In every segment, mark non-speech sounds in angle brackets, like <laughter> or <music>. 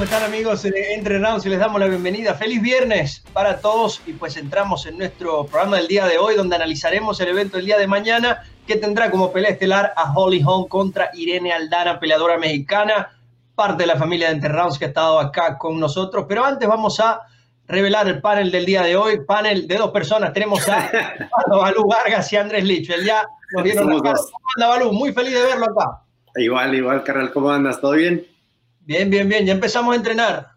¿Cómo están amigos Entre Rounds? Y les damos la bienvenida. Feliz viernes para todos y pues entramos en nuestro programa del día de hoy donde analizaremos el evento del día de mañana que tendrá como pelea estelar a Holly Holm contra Irene Aldana, peleadora mexicana, parte de la familia de Entre Rounds que ha estado acá con nosotros. Pero antes vamos a revelar el panel del día de hoy, panel de dos personas. Tenemos a <laughs> Balú Vargas y Andrés Licho. ya nos vieron ¿Cómo anda Balú? Muy feliz de verlo acá. Igual, igual, Carral, ¿cómo andas? ¿Todo bien? Bien, bien, bien. Ya empezamos a entrenar.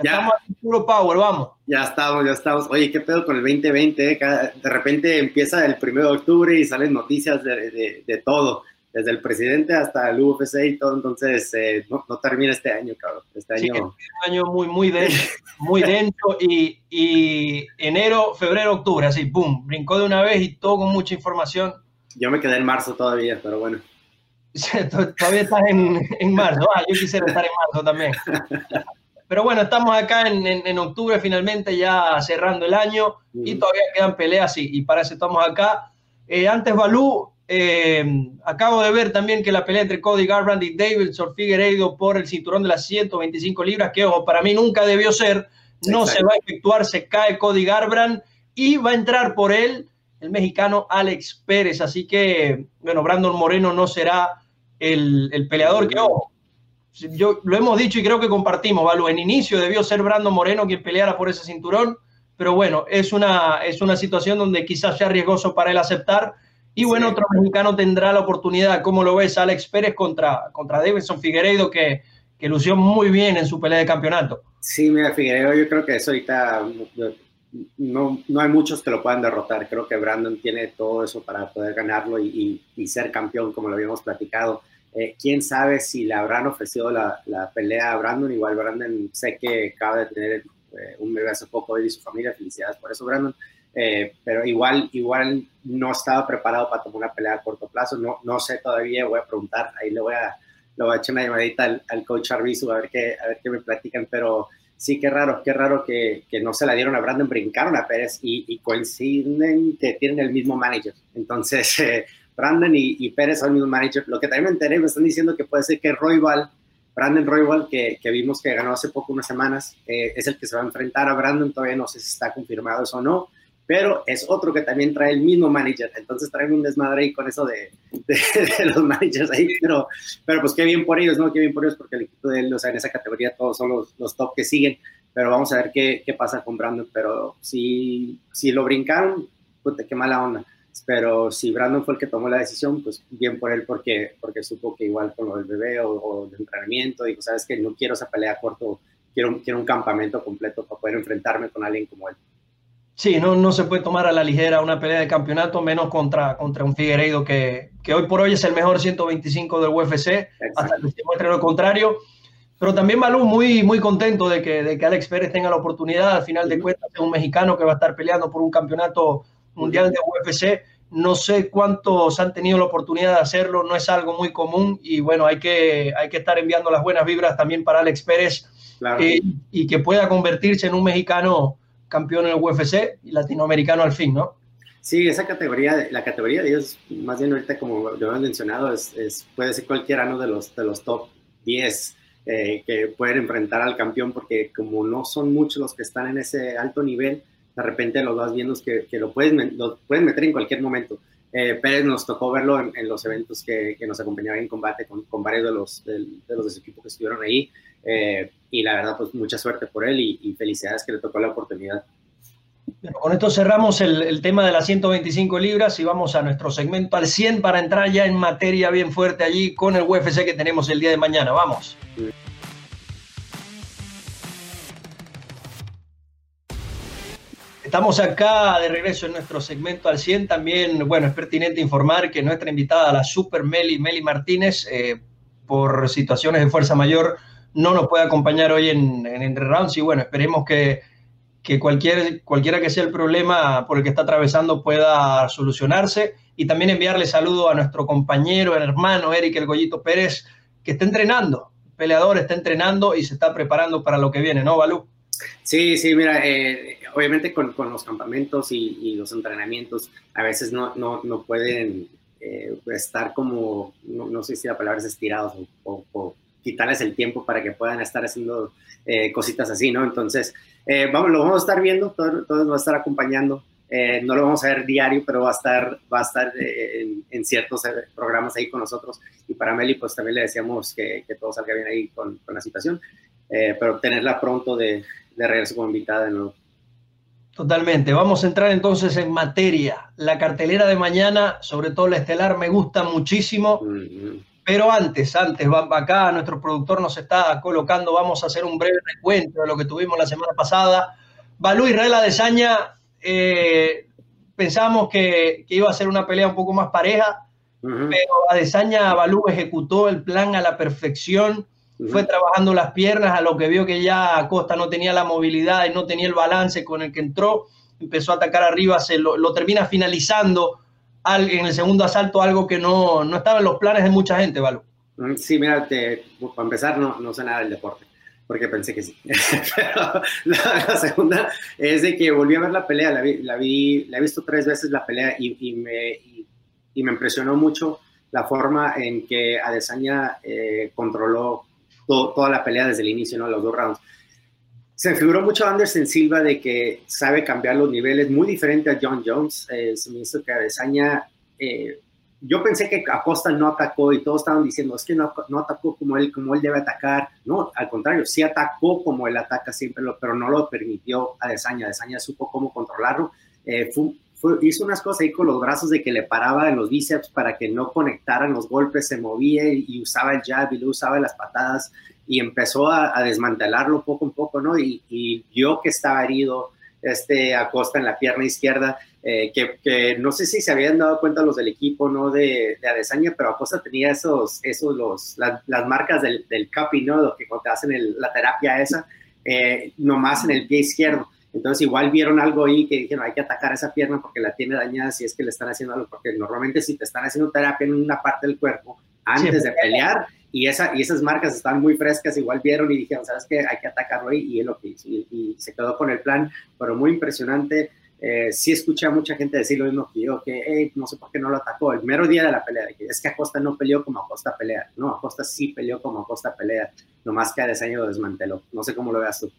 Ya, estamos en puro power, vamos. Ya estamos, ya estamos. Oye, ¿qué pedo con el 2020? Eh? De repente empieza el 1 de octubre y salen noticias de, de, todo, desde el presidente hasta el UFC y todo. Entonces, eh, no, no, termina este año, cabrón. Este año. Sí, un año muy, muy denso, <laughs> muy denso. Y, y enero, febrero, octubre, así, pum, brincó de una vez y todo con mucha información. Yo me quedé en marzo todavía, pero bueno. <laughs> Todavía estás en, en marzo. Ah, yo quisiera estar en marzo también. Pero bueno, estamos acá en, en, octubre finalmente ya cerrando el año y todavía quedan peleas y, y para eso estamos acá. Eh, antes, Balú, eh, acabo de ver también que la pelea entre Cody Garbrandt y Davidson Figueiredo por el cinturón de las 125 libras, que ojo, para mí nunca debió ser, no se va a efectuar, se cae Cody Garbrandt y va a entrar por él el mexicano Alex Pérez. Así que, bueno, Brandon Moreno no será el, el peleador que, ojo, yo lo hemos dicho y creo que compartimos, Valo, en inicio debió ser Brandon Moreno quien peleara por ese cinturón, pero bueno, es una, es una situación donde quizás sea riesgoso para él aceptar. Y bueno, otro mexicano tendrá la oportunidad, ¿cómo lo ves? Alex Pérez contra, contra Davidson Figueiredo, que, que lució muy bien en su pelea de campeonato. Sí, mira, Figueiredo, yo creo que eso ahorita no, no hay muchos que lo puedan derrotar. Creo que Brandon tiene todo eso para poder ganarlo y, ser campeón, como lo habíamos platicado. Eh, quién sabe si le habrán ofrecido la, pelea a Brandon. Igual Brandon sé que acaba de tener eh, un bebé hace poco y su familia. Felicidades por eso, Brandon. Eh, pero igual, igual no estaba preparado para tomar una pelea a corto plazo. No, no sé todavía, voy a preguntar. Ahí le voy a, le voy a echar una llamadita al, al coach Arbizu a ver qué, a ver qué me platican. Pero sí, qué raro, qué raro que, que, no se la dieron a Brandon, brincaron a Pérez y, coinciden que tienen el mismo manager. Entonces, <laughs> eh, Brandon y, Pérez son el mismo manager. Lo que también me enteré, me están diciendo que puede ser que Royval, Brandon Royval, que, que vimos que ganó hace poco, unas semanas, eh, es el que se va a enfrentar a Brandon. Todavía no sé si está confirmado eso o no pero es otro que también trae el mismo manager, entonces traen un desmadre ahí con eso de, de, los managers ahí, pero, pero pues qué bien por ellos, ¿no? Qué bien por ellos porque el equipo de él, o sea, en esa categoría todos son los, los top que siguen, pero vamos a ver qué, qué pasa con Brandon, pero si, si lo brincaron, puta, qué mala onda, pero si Brandon fue el que tomó la decisión, pues bien por él porque, porque supo que igual con lo del bebé o, o del entrenamiento, dijo, sabes que no quiero esa pelea corto, quiero, quiero un campamento completo para poder enfrentarme con alguien como él. Sí, no, no se puede tomar a la ligera una pelea de campeonato, menos contra, contra un Figueiredo que, que hoy por hoy es el mejor 125 del UFC, Exacto. hasta que se muestre lo contrario. Pero también Malú muy, muy contento de que, de que Alex Pérez tenga la oportunidad, al final de cuentas, de un mexicano que va a estar peleando por un campeonato mundial de UFC. No sé cuántos han tenido la oportunidad de hacerlo, no es algo muy común y bueno, hay que, hay que estar enviando las buenas vibras también para Alex Pérez claro. eh, y que pueda convertirse en un mexicano campeón en el UFC y latinoamericano al fin, ¿no? Sí, esa categoría, la categoría de ellos, más bien ahorita como lo hemos mencionado, es, es, puede ser cualquiera ¿no? de, los, de los top 10 eh, que pueden enfrentar al campeón, porque como no son muchos los que están en ese alto nivel, de repente los vas viendo que, que lo, pueden, lo pueden meter en cualquier momento. Eh, Pérez nos tocó verlo en, en los eventos que, que, nos acompañaban en combate con, con varios de los, de, de los equipos que estuvieron ahí. Eh, y la verdad, pues mucha suerte por él y, y, felicidades que le tocó la oportunidad. Bueno, con esto cerramos el, el, tema de las 125 libras y vamos a nuestro segmento al 100 para entrar ya en materia bien fuerte allí con el UFC que tenemos el día de mañana. Vamos. Sí. Estamos acá de regreso en nuestro segmento al 100. También, bueno, es pertinente informar que nuestra invitada, la Super Meli, Meli Martínez, eh, por situaciones de fuerza mayor, no nos puede acompañar hoy en, en Entre Rounds. Y bueno, esperemos que, que cualquier, cualquiera que sea el problema por el que está atravesando pueda solucionarse. Y también enviarle saludo a nuestro compañero, el hermano Eric El Goyito Pérez, que está entrenando. El peleador está entrenando y se está preparando para lo que viene, ¿no, Balú? Sí, sí, mira, eh, obviamente con, con, los campamentos y, y, los entrenamientos a veces no, no, no pueden eh, estar como, no, no, sé si la palabra es estirados o, quitarles el tiempo para que puedan estar haciendo eh, cositas así, ¿no? Entonces, eh, vamos, lo vamos a estar viendo, todos, todos nos va a estar acompañando. Eh, no lo vamos a ver diario, pero va a estar, va a estar en, en, ciertos programas ahí con nosotros. Y para Meli, pues también le decíamos que, que todo salga bien ahí con, con la situación, pero tenerla pronto de, de regreso como invitada de nuevo. Totalmente. Vamos a entrar entonces en materia. La cartelera de mañana, sobre todo la estelar, me gusta muchísimo. -hmm. Pero antes, antes, acá nuestro productor nos está colocando, vamos a hacer un breve recuento de lo que tuvimos la semana pasada. Balú Israel Adesanya, eh, pensamos que, que, iba a ser una pelea un poco más pareja, uh -huh. pero Adesanya Balú ejecutó el plan a la perfección, uh -huh. fue trabajando las piernas, a lo que vio que ya Acosta no tenía la movilidad y no tenía el balance con el que entró, empezó a atacar arriba, se lo, lo termina finalizando en el segundo asalto algo que no, no estaba en los planes de mucha gente, Valo. Mm, sí, mira, te, para empezar, no, no sé nada del deporte, porque pensé que sí. <laughs> Pero la, la, segunda es de que volví a ver la pelea, la, vi, la, vi, la he visto tres veces la pelea y, y me, y, y, me impresionó mucho la forma en que Adesanya eh, controló to, toda la pelea desde el inicio, ¿no? los dos rounds se me figuró mucho a Anderson Silva de que sabe cambiar los niveles, muy diferente a John Jones. Eh, se me hizo que Adesanya, eh, yo pensé que Acosta no atacó y todos estaban diciendo, es que no, no, atacó como él, como él debe atacar. No, al contrario, sí atacó como él ataca siempre, pero no lo permitió a. Adesanya supo cómo controlarlo. Eh, fue, fue, hizo unas cosas ahí con los brazos de que le paraba en los bíceps para que no conectaran los golpes, se movía y, y usaba el jab y lo usaba las patadas y empezó a, a, desmantelarlo poco a poco, ¿no? Y, y yo que estaba herido, este Acosta en la pierna izquierda, eh, que, que, no sé si se habían dado cuenta los del equipo, ¿no? De, de Adesanya, pero Acosta tenía esos, esos los, las, las marcas del, del cupping, ¿no? Lo que cuando te hacen el, la terapia esa, eh, nomás en el pie izquierdo. Entonces igual vieron algo ahí que dijeron hay que atacar esa pierna porque la tiene dañada si es que le están haciendo algo, porque normalmente si te están haciendo terapia en una parte del cuerpo antes sí, de pelear, y, esa, y esas marcas están muy frescas, igual vieron y dijeron, ¿sabes qué? Hay que atacarlo ahí, y es lo que hizo, y, y se quedó con el plan, pero muy impresionante. Eh, sí escuché a mucha gente decir lo mismo que yo, que hey, no sé por qué no lo atacó el mero día de la pelea, que es que Acosta no peleó como Acosta pelea, no, Acosta sí peleó como Acosta pelea, nomás que a diseño lo desmanteló, no sé cómo lo veas tú.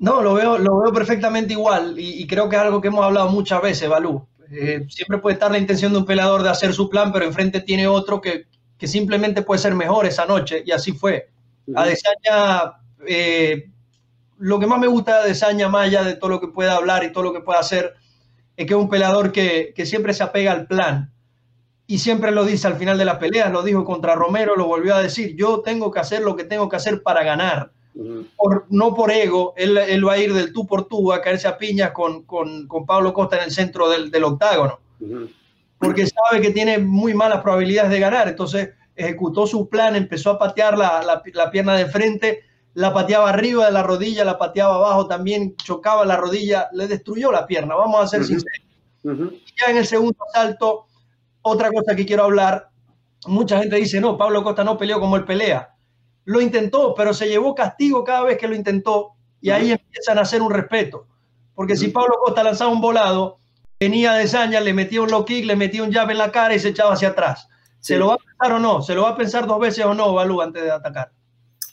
No, lo veo, lo veo perfectamente igual, y, y creo que es algo que hemos hablado muchas veces, Balú. Eh, siempre puede estar la intención de un peleador de hacer su plan, pero enfrente tiene otro que, que simplemente puede ser mejor esa noche, y así fue. Adesanya, eh, lo que más me gusta de Adesanya, más allá de todo lo que pueda hablar y todo lo que pueda hacer, es que es un peleador que, que, siempre se apega al plan, y siempre lo dice al final de las peleas, lo dijo contra Romero, lo volvió a decir, yo tengo que hacer lo que tengo que hacer para ganar, uh -huh. por, no por ego, él, él, va a ir del tú por tú, a caerse a piñas con, con, con Pablo Costa en el centro del, del octágono. Uh -huh porque sabe que tiene muy malas probabilidades de ganar. Entonces ejecutó su plan, empezó a patear la, la, la, pierna de frente, la pateaba arriba de la rodilla, la pateaba abajo también, chocaba la rodilla, le destruyó la pierna, vamos a ser uh -huh. sinceros. Uh -huh. Ya en el segundo asalto, otra cosa que quiero hablar, mucha gente dice, no, Pablo Costa no peleó como él pelea. Lo intentó, pero se llevó castigo cada vez que lo intentó y ahí empiezan a hacer un respeto. Porque si Pablo Costa lanzaba un volado, venía de Saña, le metía un low kick, le metía un jab en la cara y se echaba hacia atrás. ¿Se sí. lo va a pensar o no? ¿Se lo va a pensar dos veces o no, Balú, antes de atacar?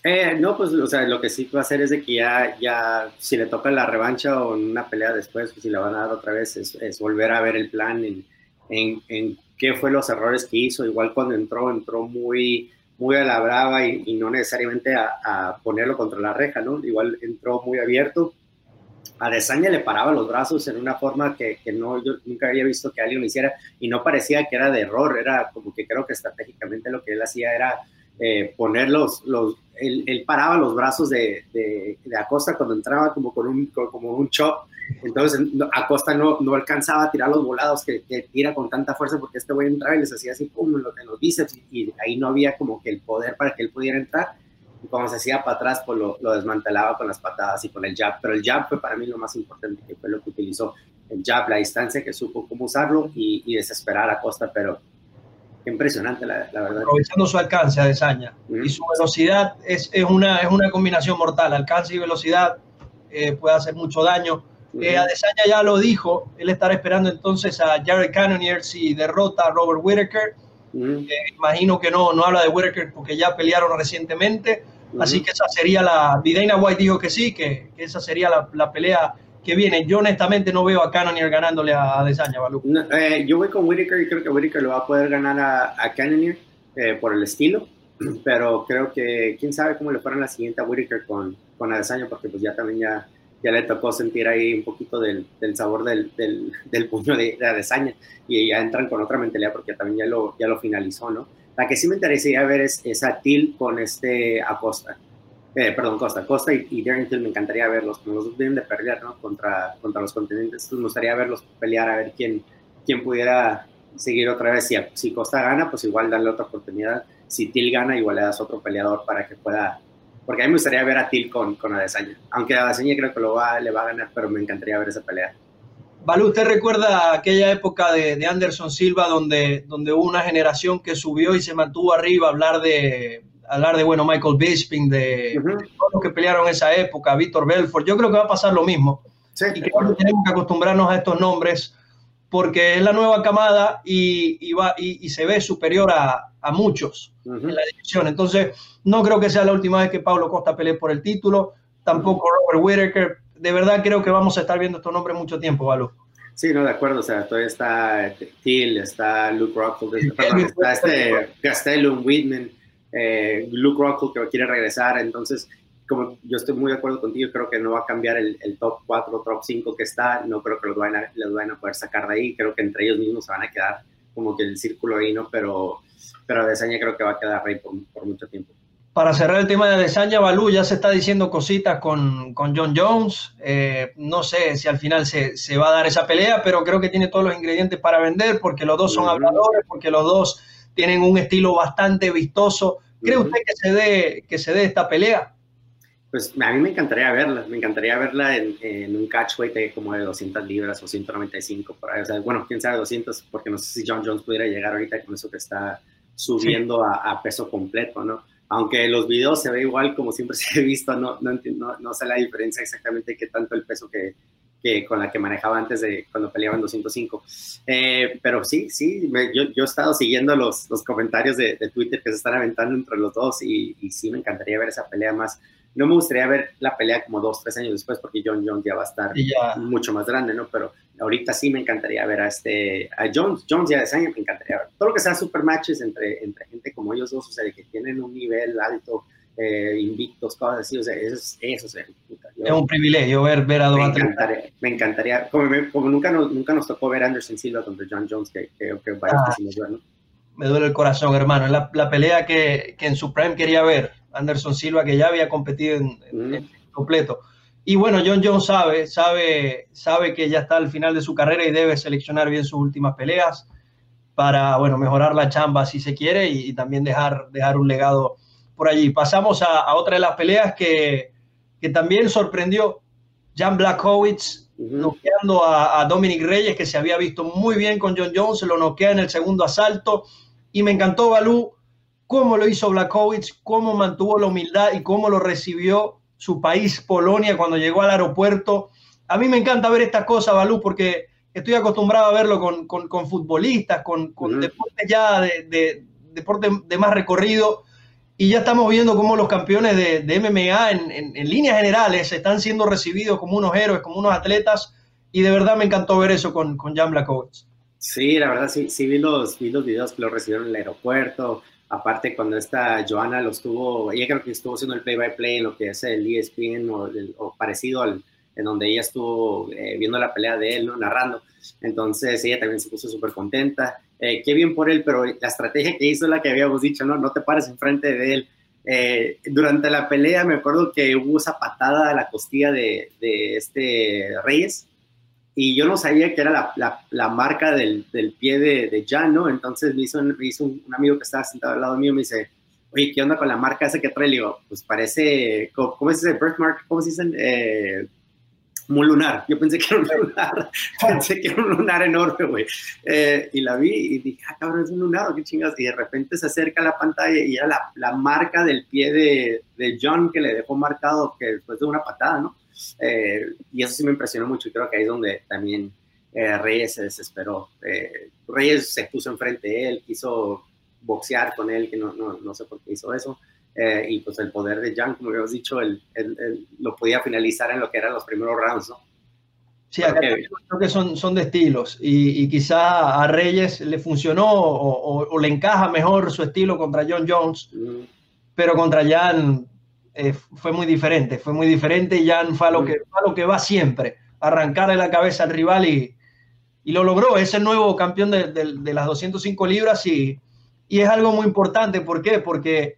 Eh, no, pues, o sea, lo que sí va a hacer es de que ya, ya, si le toca la revancha o una pelea después, pues, si la van a dar otra vez, es, es volver a ver el plan en, en, en, qué fue los errores que hizo. Igual cuando entró, entró muy, muy a la brava y, y no necesariamente a, a, ponerlo contra la reja, ¿no? Igual entró muy abierto Adesanya le paraba los brazos en una forma que, que, no, yo nunca había visto que alguien lo hiciera y no parecía que era de error, era como que creo que estratégicamente lo que él hacía era eh, poner los, él, paraba los brazos de, de, Acosta cuando entraba como con un, como un chop, entonces Acosta no, no alcanzaba a tirar los volados que, que tira con tanta fuerza porque este güey entraba y les hacía así como en los, en los bíceps y ahí no había como que el poder para que él pudiera entrar y cuando se hacía para atrás, pues lo, lo, desmantelaba con las patadas y con el jab, pero el jab fue para mí lo más importante, que fue lo que utilizó, el jab, la distancia, que supo cómo usarlo y, y desesperar a Costa, pero impresionante, la, la, verdad. Aprovechando su alcance a Desaña, uh -huh. y su velocidad es, es, una, es una combinación mortal, alcance y velocidad eh, puede hacer mucho daño. Uh -huh. eh, Adesanya ya lo dijo, él estará esperando entonces a Jared Cannonier si derrota a Robert Whittaker. Uh -huh. eh, imagino que no, no habla de Whittaker porque ya pelearon recientemente Así que esa sería la. Dana White dijo que sí, que, esa sería la, pelea que viene. Yo honestamente no veo a Cannonier ganándole a, Desaña, Balú. Eh, yo voy con Whitaker y creo que Whitaker lo va a poder ganar a, a Cannonier eh, por el estilo, <clears throat> pero creo que quién sabe cómo le fuera la siguiente a Whitaker con, con Adesanya, porque pues ya también ya, ya le tocó sentir ahí un poquito del, del sabor del, del, del, puño de, de Adesanya y ya entran con otra mentalidad porque también ya lo, ya lo finalizó, ¿no? La que sí me interesaría ver es, esa Til con este Acosta. Eh, perdón, Costa. Costa y, y Darren me encantaría verlos, como los vienen de pelear, ¿no? Contra, contra los continentes. me gustaría verlos pelear a ver quién, quién pudiera seguir otra vez. Si, si Costa gana, pues igual darle otra oportunidad. Si Til gana, igual le das otro peleador para que pueda. Porque a mí me gustaría ver a Til con, con Adesanya. Aunque Adesanya creo que lo va, le va a ganar, pero me encantaría ver esa pelea. Balú, ¿usted recuerda aquella época de, Anderson Silva donde, donde hubo una generación que subió y se mantuvo arriba a hablar de, hablar de bueno, Michael Bisping, de, todos los que pelearon esa época, Víctor Belfort? Yo creo que va a pasar lo mismo. y creo que tenemos que acostumbrarnos a estos nombres porque es la nueva camada y, va, y, se ve superior a, muchos en la división. Entonces, no creo que sea la última vez que Pablo Costa pelee por el título, tampoco Robert Whittaker, de verdad creo que vamos a estar viendo estos nombres mucho tiempo, Valo. Sí, no, de acuerdo. O sea, todavía está Till, está Luke Rockhold, está, este Gastelum, Whitman, eh, Luke Rockhold que quiere regresar. Entonces, como yo estoy muy de acuerdo contigo, creo que no va a cambiar el, top 4, top 5 que está. No creo que los vayan, a, los a poder sacar de ahí. Creo que entre ellos mismos se van a quedar como que el círculo ahí, ¿no? Pero, pero Desaña creo que va a quedar ahí por, por mucho tiempo para cerrar el tema de Adesanya, Balú ya se está diciendo cositas con, John Jones. Eh, no sé si al final se, va a dar esa pelea, pero creo que tiene todos los ingredientes para vender porque los dos son habladores, porque los dos tienen un estilo bastante vistoso. ¿Cree usted que se, dé, que se dé esta pelea? Pues a mí me encantaría verla, me encantaría verla en, un catchweight como de 200 libras o 195 por ahí. O sea, bueno, quién sabe 200, porque no sé si John Jones pudiera llegar ahorita con eso que está subiendo a peso completo, ¿no? aunque los videos se ve igual como siempre <laughs> se ha visto, no, no, no, no sé la diferencia exactamente qué tanto el peso que, que, con la que manejaba antes de cuando peleaba en 205. Eh, pero sí, sí, yo, yo, he estado siguiendo los, los comentarios de, de, Twitter que se están aventando entre los dos y, y, sí me encantaría ver esa pelea más. No me gustaría ver la pelea como dos, tres años después porque John Jones ya va a estar mucho más grande, ¿no? Pero ahorita sí me encantaría ver a este, a Jones, Jones y a Desanya me encantaría ver. Todo lo que sea super matches entre, entre gente como ellos dos, o sea, que tienen un nivel alto, eh, invictos, cosas así, o sea, eso es, eso es, es un privilegio ver, ver a dos me encantaría, me encantaría, como, como, nunca, nos, nunca nos tocó ver Anderson Silva contra John Jones, que, que, que ah, Me duele el corazón, hermano, la, la pelea que, que, en su prime quería ver, Anderson Silva, que ya había competido en, en completo y bueno, John Jones sabe, sabe, sabe que ya está al final de su carrera y debe seleccionar bien sus últimas peleas para, bueno, mejorar la chamba si se quiere y, también dejar, dejar un legado por allí. Pasamos a, otra de las peleas que, que también sorprendió Jan Blachowicz, noqueando a, a, Dominic Reyes, que se había visto muy bien con John Jones, se lo noquea en el segundo asalto. Y me encantó Balú cómo lo hizo Blachowicz, cómo mantuvo la humildad y cómo lo recibió su país, Polonia, cuando llegó al aeropuerto. A mí me encanta ver estas cosas, Balú, porque estoy acostumbrado a verlo con, con, futbolistas, con, con deportes ya de, deporte de más recorrido, y ya estamos viendo cómo los campeones de, de MMA en, en, líneas generales están siendo recibidos como unos héroes, como unos atletas, y de verdad me encantó ver eso con, con Jan Blachowicz. Sí, la verdad, sí, sí vi los, vi los videos que lo recibieron en el aeropuerto, Aparte, cuando esta Joana lo estuvo, ella creo que estuvo haciendo el play-by-play en lo que es el ESPN o, o parecido al en donde ella estuvo eh, viendo la pelea de él, ¿no? narrando. Entonces ella también se puso súper contenta. Eh, qué bien por él, pero la estrategia que hizo es la que habíamos dicho, ¿no? No te pares enfrente de él. Eh, durante la pelea me acuerdo que hubo esa patada a la costilla de, de este Reyes y yo no sabía que era la, la, marca del, del, pie de, de ¿no? Entonces me hizo, me hizo un, amigo que estaba sentado al lado mío, me dice, oye, ¿qué onda con la marca esa que trae? Le digo, pues parece, ¿cómo, es ese birthmark? ¿Cómo se dice? Eh, un lunar. Yo pensé que era un lunar, <laughs> pensé que era un lunar enorme, güey. Eh, y la vi y dije, ah, cabrón, es un lunar, qué chingas. Y de repente se acerca a la pantalla y era la, la marca del pie de, de John que le dejó marcado que después de una patada, ¿no? Eh, y eso sí me impresionó mucho y creo que ahí es donde también eh, Reyes se desesperó. Eh, Reyes se puso enfrente de él, quiso boxear con él, que no, no, no, sé por qué hizo eso. y pues el poder de Jan, como habíamos dicho, él, lo podía finalizar en lo que eran los primeros rounds, ¿no? Sí, acá creo que son, son de estilos y, y quizá a Reyes le funcionó o, le encaja mejor su estilo contra John Jones, mm. pero contra Jan eh, fue muy diferente, fue muy diferente y Jan fue a lo, mm. que, lo que va siempre, arrancarle la cabeza al rival y, y lo logró, es el nuevo campeón de, de, las 205 libras y, y, es algo muy importante, ¿por qué? Porque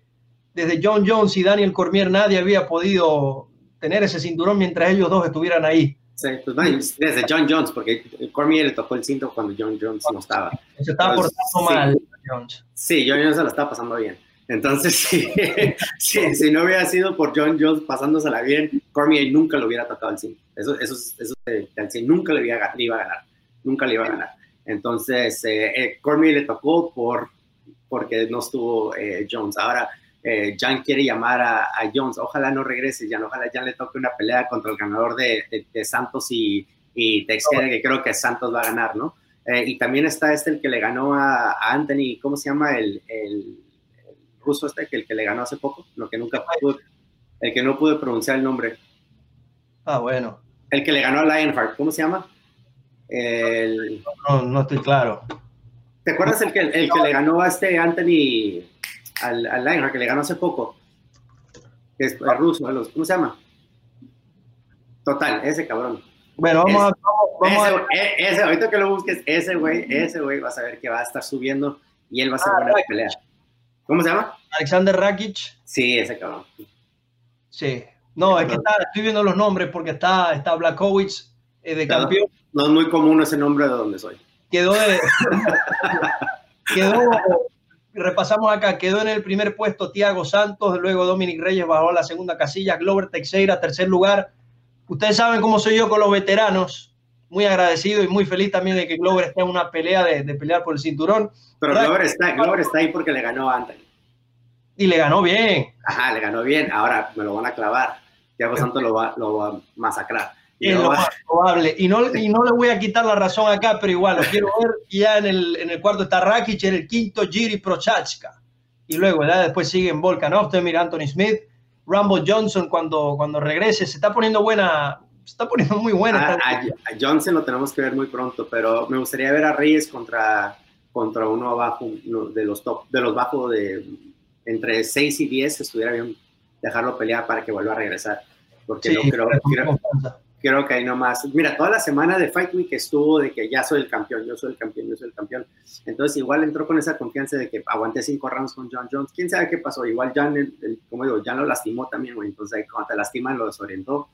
desde John Jones y Daniel Cormier nadie había podido tener ese cinturón mientras ellos dos estuvieran ahí. Sí, pues desde John Jones, porque Cormier le tocó el cinto cuando John Jones no estaba. Se estaba portando mal, Jones. Sí, John Jones se lo estaba pasando bien. Entonces, <laughs> si no hubiera sido por John Jones pasándosela bien, Cormier nunca lo hubiera tocado el cinto. Eso, eso, eso, eso nunca le iba, a ganar. Nunca le iba a ganar. Entonces, eh, eh, Cormier le tocó por, porque no estuvo eh, Jones. Ahora, eh, Jan quiere llamar a, Jones, ojalá no regrese Jan, ojalá Jan le toque una pelea contra el ganador de, Santos y, y Teixeira, que creo que Santos va a ganar, ¿no? Eh, y también está este, el que le ganó a, Anthony, ¿cómo se llama? El, ruso este, que el que le ganó hace poco, lo que nunca pude, el que no pude pronunciar el nombre. Ah, bueno. El que le ganó a Lionheart, ¿cómo se llama? El... No, no estoy claro. ¿Te acuerdas el que, el que le ganó a este Anthony? al, al que le ganó hace poco, que es el ruso, ¿cómo se llama? Total, ese cabrón. Bueno, vamos a... Vamos, ese, ese, ahorita que lo busques, ese güey, ese güey vas a ver que va a estar subiendo y él va a ser ah, buena pelea. ¿Cómo se llama? Alexander Rakic. Sí, ese cabrón. Sí. No, es que está, estoy viendo los nombres porque está, está Blakowicz eh, de campeón. No, es muy común ese nombre de donde soy. Quedó de, <laughs> quedó repasamos acá, quedó en el primer puesto Tiago Santos, luego Dominic Reyes bajó a la segunda casilla, Glover Teixeira, tercer lugar. Ustedes saben cómo soy yo con los veteranos, muy agradecido y muy feliz también de que Glover esté en una pelea de, pelear por el cinturón. Pero Glover está, Glover está ahí porque le ganó a Anthony. Y le ganó bien. Ajá, le ganó bien. Ahora me lo van a clavar. Tiago Santos lo va, lo va a masacrar. Es lo más probable. Y no, y no le voy a quitar la razón acá, pero igual lo quiero ver. Ya en el, en el cuarto está Rakic, en el quinto Giri Prochachka. Y luego, ya después siguen Volkan Oftemir, Anthony Smith, Rumble Johnson cuando, cuando regrese. Se está poniendo buena, está poniendo muy buena. A, Johnson lo tenemos que ver muy pronto, pero me gustaría ver a Reyes contra, contra uno abajo, de los top, de los bajos de entre 6 y 10, estuviera bien dejarlo pelear para que vuelva a regresar. Porque no creo, creo, creo que ahí nomás, mira, toda la semana de Fight Week estuvo de que ya soy el campeón, yo soy el campeón, yo soy el campeón. Entonces igual entró con esa confianza de que aguanté cinco rounds con John Jones. ¿Quién sabe qué pasó? Igual John, como digo, ya lo lastimó también, güey. Entonces cuando te lastiman lo desorientó.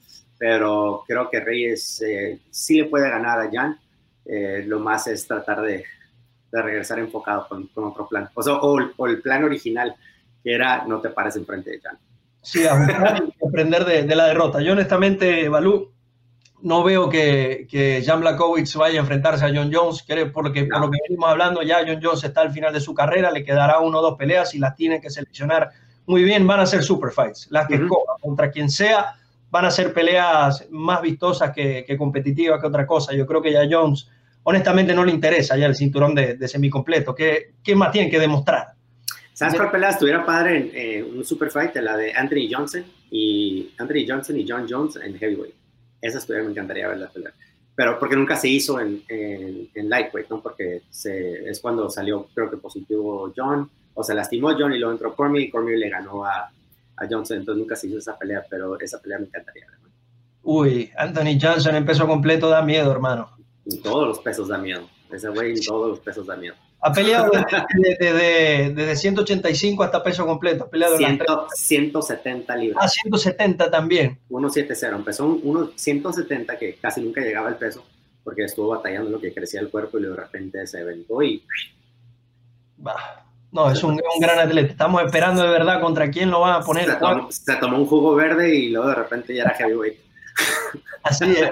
Pero creo que Reyes eh, sí le puede ganar a Jan. Eh, lo más es tratar de, de regresar enfocado con, con, otro plan. O, sea, o, el plan original, que era no te pares enfrente de Jan. Sí, aprender de, de, la derrota. Yo honestamente, Balú, no veo que, que Jan Blakowicz vaya a enfrentarse a John Jones, por lo, que, por lo que venimos hablando, ya John Jones está al final de su carrera, le quedará uno o dos peleas y las tiene que seleccionar muy bien, van a ser super fights, las que contra quien sea, van a ser peleas más vistosas que, competitivas que otra cosa. Yo creo que ya Jones, honestamente, no le interesa ya el cinturón de, de semicompleto. ¿Qué, ¿Qué, más tiene que demostrar? ¿Sabes cuál pelea estuviera padre eh, un super fight? La de Anthony Johnson y Anthony Johnson y John Jones en heavyweight esa estuviera, me encantaría verla pelear. Pero porque nunca se hizo en, en, lightweight, ¿no? Porque se, es cuando salió, creo que positivo John, o se lastimó John y luego entró Cormier y Cormier le ganó a, a Johnson, entonces nunca se hizo esa pelea, pero esa pelea me encantaría. Uy, Anthony Johnson en peso completo da miedo, hermano. En todos los pesos da miedo. Ese güey en todos los pesos da miedo. Ha peleado <laughs> desde, desde, 185 hasta peso completo. Ha peleado 170 libras. Ah, 170 también. 170. Empezó un 170 que casi nunca llegaba al peso porque estuvo batallando lo que crecía el cuerpo y de repente se aventó y... No, es un, gran atleta. Estamos esperando de verdad contra quién lo van a poner. Se tomó, un jugo verde y luego de repente ya era heavyweight. <laughs> Así es.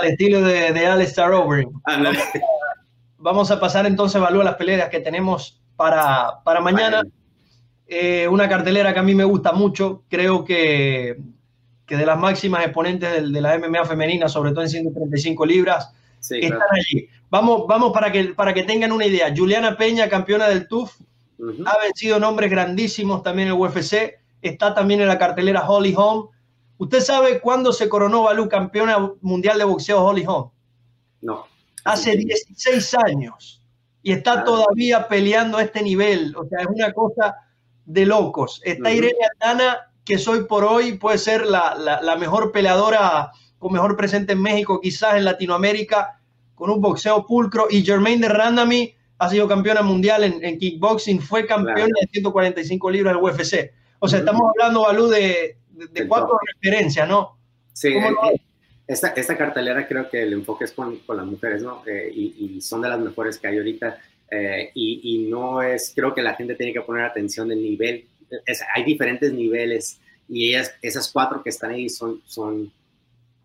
Al estilo de, de Alistair Overeem vamos a pasar entonces, evalúa las peleas que tenemos para, para mañana. Eh, una cartelera que a mí me gusta mucho, creo que, que de las máximas exponentes de, de, la MMA femenina, sobre todo en 135 libras, están allí. Vamos, vamos para, que, para que tengan una idea. Juliana Peña, campeona del TUF, ha vencido nombres grandísimos también en el UFC, está también en la cartelera Holly Holm. ¿Usted sabe cuándo se coronó Balú campeona mundial de boxeo Holly Holm? No. Hace 16 años y está ah. todavía peleando a este nivel. O sea, es una cosa de locos. Está Irene Aldana, que soy por hoy puede ser la, la, mejor peleadora con mejor presente en México, quizás en Latinoamérica, con un boxeo pulcro. Y Jermaine de Randami ha sido campeona mundial en, kickboxing, fue campeona de 145 libras del UFC. O sea, estamos hablando, Balú, de, de, cuatro referencias, ¿no? Sí, eh, esta, esta, cartelera creo que el enfoque es con, con las mujeres, ¿no? Eh, y, y, son de las mejores que hay ahorita. Eh, y, y, no es, creo que la gente tiene que poner atención del nivel. hay diferentes niveles y ellas, esas cuatro que están ahí son, son,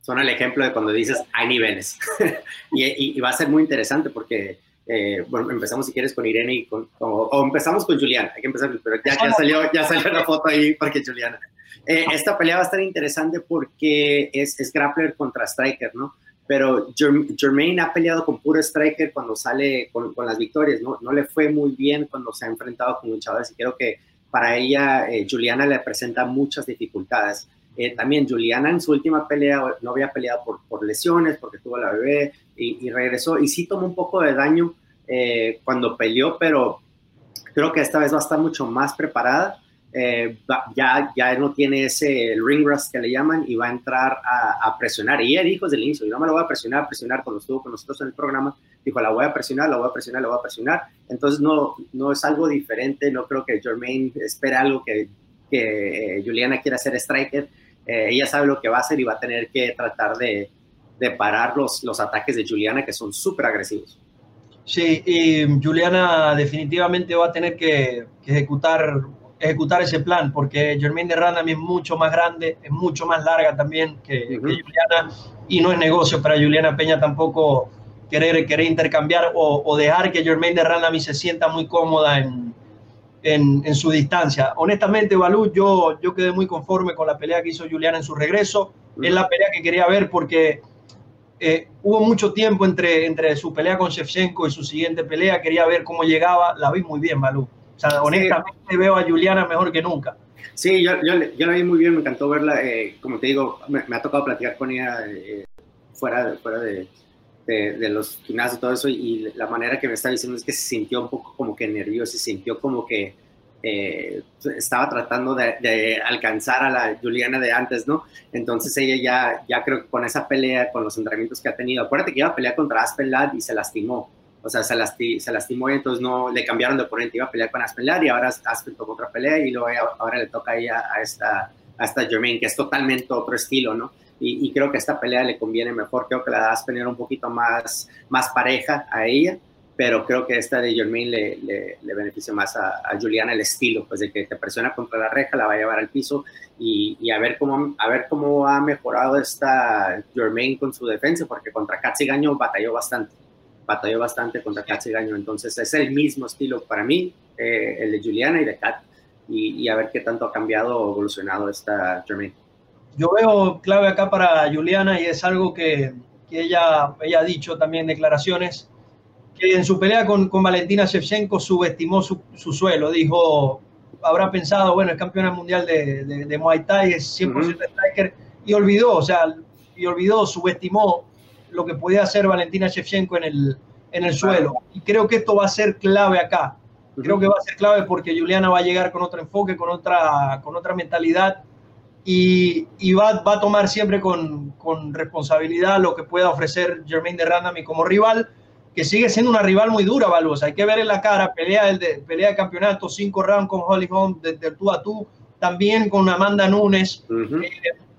son el ejemplo de cuando dices hay niveles. <laughs> y, y, va a ser muy interesante porque eh, bueno, empezamos si quieres con Irene y con, o, empezamos con Juliana, hay que empezar, pero ya, ya salió, ya salió la foto ahí porque Juliana. Eh, esta pelea va a estar interesante porque es, es grappler contra striker, ¿no? Pero Jermaine ha peleado con puro striker cuando sale con, con, las victorias, ¿no? No le fue muy bien cuando se ha enfrentado con luchadores y creo que para ella eh, Juliana le presenta muchas dificultades. También Juliana en su última pelea no había peleado por, por lesiones, porque tuvo la bebé, y, regresó. Y sí tomó un poco de daño eh, cuando peleó, pero creo que esta vez va a estar mucho más preparada. Eh, ya, ya no tiene ese ring rust que le llaman y va a entrar a, presionar. Y ella dijo desde el inicio, yo no me lo voy a presionar, presionar cuando estuvo con nosotros en el programa, dijo, la voy a presionar, la voy a presionar, la voy a presionar. Entonces no, no es algo diferente, no creo que Jermaine espera algo que, que eh, Juliana quiera hacer striker. Ella sabe lo que va a hacer y va a tener que tratar de, de parar los, los ataques de Juliana, que son súper agresivos. Sí, y Juliana definitivamente va a tener que, ejecutar, ejecutar ese plan, porque Germaine de Randami es mucho más grande, es mucho más larga también que, Juliana, y no es negocio para Juliana Peña tampoco querer, querer intercambiar o, dejar que Germaine de Randami se sienta muy cómoda en, en, su distancia. Honestamente, Balú, yo, yo quedé muy conforme con la pelea que hizo Juliana en su regreso. Es la pelea que quería ver porque eh, hubo mucho tiempo entre, entre su pelea con Shevchenko y su siguiente pelea. Quería ver cómo llegaba. La vi muy bien, Malú. O sea, honestamente veo a Juliana mejor que nunca. Sí, yo, yo, yo, la vi muy bien, me encantó verla. Eh, como te digo, me, ha tocado platicar con ella eh, fuera, fuera de, de, los gimnasios todo eso. Y la manera que me está diciendo es que se sintió un poco como que nerviosa, se sintió como que eh, estaba tratando de, alcanzar a la Juliana de antes, ¿no? Entonces ella ya, ya creo que con esa pelea, con los entrenamientos que ha tenido, acuérdate que iba a pelear contra Aspen Ladd y se lastimó, o sea, se, se lastimó y entonces no le cambiaron de oponente, iba a pelear con Aspen Ladd y ahora Aspen tomó otra pelea y luego ahora le toca a ella a esta, a esta Germaine, que es totalmente otro estilo, ¿no? Y, creo que esta pelea le conviene mejor, creo que la de Aspen era un poquito más, más pareja a ella pero creo que esta de Germain le, le, beneficia más a, Juliana el estilo, pues de que te presiona contra la reja, la va a llevar al piso y, y, a, ver cómo, a ver cómo ha mejorado esta Germain con su defensa, porque contra Gaño batalló bastante, batalló bastante contra Gaño, entonces es el mismo estilo para mí, eh, el de Juliana y de Kat, y, y, a ver qué tanto ha cambiado o evolucionado esta Germain. Yo veo clave acá para Juliana y es algo que, que ella, ella ha dicho también en declaraciones, que en su pelea con, con Valentina Shevchenko subestimó su, su, suelo. Dijo, habrá pensado, bueno, es campeona mundial de, de, Muay Thai, es 100% striker, y olvidó, o sea, y olvidó, subestimó lo que podía hacer Valentina Shevchenko en el, en el suelo. Y creo que esto va a ser clave acá. Creo que va a ser clave porque Juliana va a llegar con otro enfoque, con otra, con otra mentalidad y, y va, va, a tomar siempre con, con, responsabilidad lo que pueda ofrecer Jermaine de Randami como rival que sigue siendo una rival muy dura, Balús. Hay que ver en la cara, pelea de, pelea de campeonato, cinco rounds con Holly Holm, de, tú a tú, también con Amanda Nunes. Eh,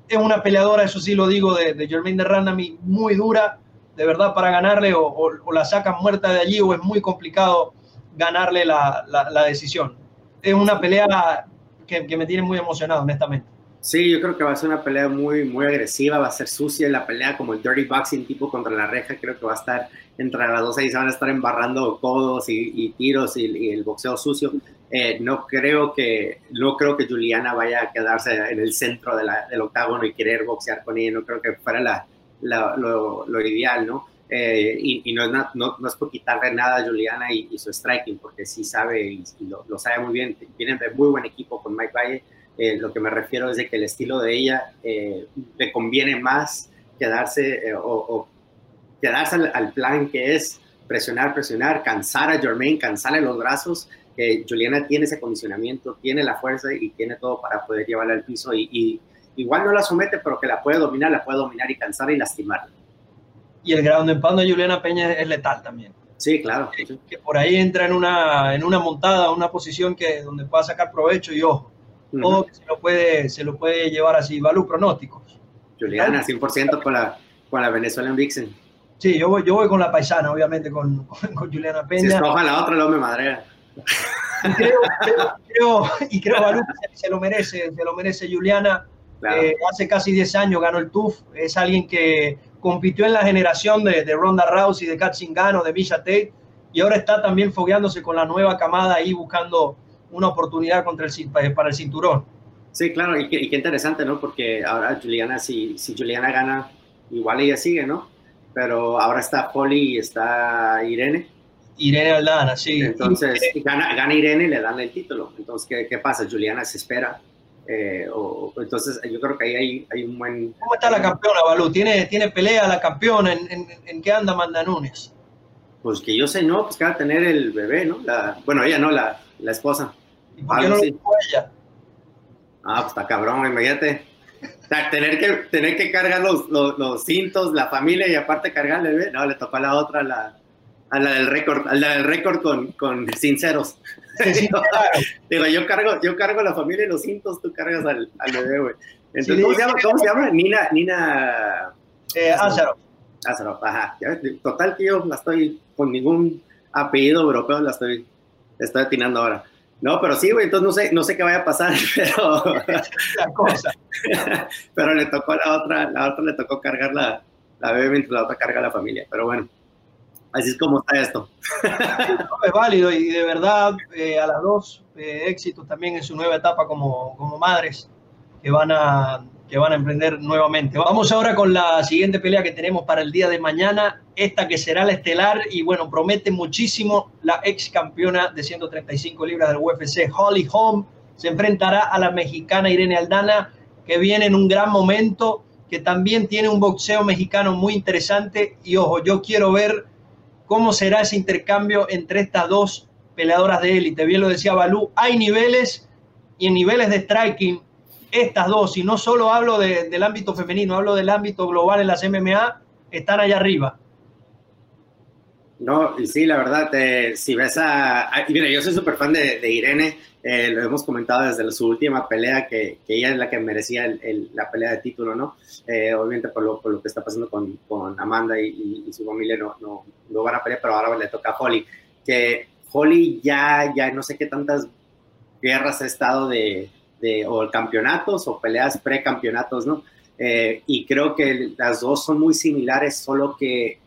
es una peleadora, eso sí lo digo, de, de Jermaine de Randami, muy dura, de verdad, para ganarle, o, la sacan muerta de allí, o es muy complicado ganarle la, la, decisión. Es una pelea que, que me tiene muy emocionado, honestamente. Sí, yo creo que va a ser una pelea muy, muy agresiva, va a ser sucia la pelea como el dirty boxing tipo contra la reja, creo que va a estar entre las dos ahí, se van a estar embarrando codos y, tiros y, el boxeo sucio. Eh, no creo que no creo que Juliana vaya a quedarse en el centro de la, del octágono y querer boxear con ella, no creo que fuera la, lo, lo, ideal, ¿no? Eh, y, no, es no, no, es por quitarle nada a Juliana y, su striking, porque sí sabe y, lo, sabe muy bien. Vienen de muy buen equipo con Mike Valle. Eh, lo que me refiero es de que el estilo de ella eh, le conviene más quedarse o, quedarse al, plan que es presionar, presionar, cansar a Jermaine, cansarle los brazos. Juliana tiene ese condicionamiento, tiene la fuerza y tiene todo para poder llevarla al piso y, igual no la somete, pero que la puede dominar, la puede dominar y cansar y lastimarla y el ground and pound de Juliana Peña es letal también. Sí, claro. Que, por ahí entra en una, en una montada, una posición que donde pueda sacar provecho y ojo, que se lo, puede, se lo puede llevar así. Valú, pronósticos. Juliana, 100% con la, con la Venezuela en Vixen. Sí, yo voy, yo voy con la paisana, obviamente, con, <laughs> con, Juliana Peña. Si escoja la otra, no me madrea. Y creo, creo, y creo Balú, que se, lo merece, se lo merece Juliana. Eh, hace casi 10 años ganó el TUF, es alguien que compitió en la generación de, de Ronda Rousey, de Kat Zingano, de Misha Tate, y ahora está también fogueándose con la nueva camada ahí buscando una oportunidad contra el, para el cinturón. Sí, claro, y qué, interesante, ¿no? Porque ahora Juliana, si, si Juliana gana, igual ella sigue, ¿no? Pero ahora está Polly y está Irene. Irene Aldana, sí. Entonces, gana, gana Irene y le dan el título. Entonces, ¿qué, qué pasa? Juliana se espera eh, o, entonces yo creo que ahí hay, hay, un buen... ¿Cómo está la campeona, Balú? ¿Tiene, ¿Tiene pelea la campeona? ¿En, en, qué anda Manda Nunes? Pues que yo sé, no, pues que va a tener el bebé, ¿no? La, bueno, ella no, la, la esposa. ¿Y por qué no lo ella? Ah, pues está cabrón, imagínate. tener que, tener que cargar los, los, los, cintos, la familia y aparte cargar el bebé. No, le tocó a la otra, la, a la del récord, a la del récord con, con sinceros. <laughs> Digo, yo cargo, yo cargo la familia y los cintos, tú cargas al, al bebé, güey. Entonces, ¿cómo, se llama, ¿cómo se llama? Nina, Nina. Eh, Azaro. ajá. Total que yo la estoy con ningún apellido europeo, la estoy, estoy atinando ahora. No, pero sí, güey, entonces no sé, no sé qué vaya a pasar, <laughs> pero. la cosa. <laughs> pero le tocó a la otra, la otra le tocó cargar la, la bebé mientras la otra carga la familia. Pero bueno. Así es como está esto. <laughs> es válido y de verdad eh, a las dos eh, éxitos también en su nueva etapa como, como madres que van, a, que van a emprender nuevamente. Vamos ahora con la siguiente pelea que tenemos para el día de mañana, esta que será la estelar y bueno, promete muchísimo la ex campeona de 135 libras del UFC, Holly Holm, se enfrentará a la mexicana Irene Aldana, que viene en un gran momento, que también tiene un boxeo mexicano muy interesante y ojo, yo quiero ver cómo será ese intercambio entre estas dos peleadoras de élite. Bien lo decía Balú, hay niveles y en niveles de striking, estas dos, y no solo hablo del ámbito femenino, hablo del ámbito global en las MMA, están allá arriba. No, y sí, la verdad, eh, si ves a, Mira, yo soy súper fan de, Irene, eh, lo hemos comentado desde su última pelea, que, ella es la que merecía la pelea de título, ¿no? Eh, obviamente por lo, que está pasando con, Amanda y, su familia no, no, no, van a pelear, pero ahora le toca a Holly, que Holly ya, ya no sé qué tantas guerras ha estado de, de o campeonatos o peleas precampeonatos, ¿no? y creo que las dos son muy similares, solo que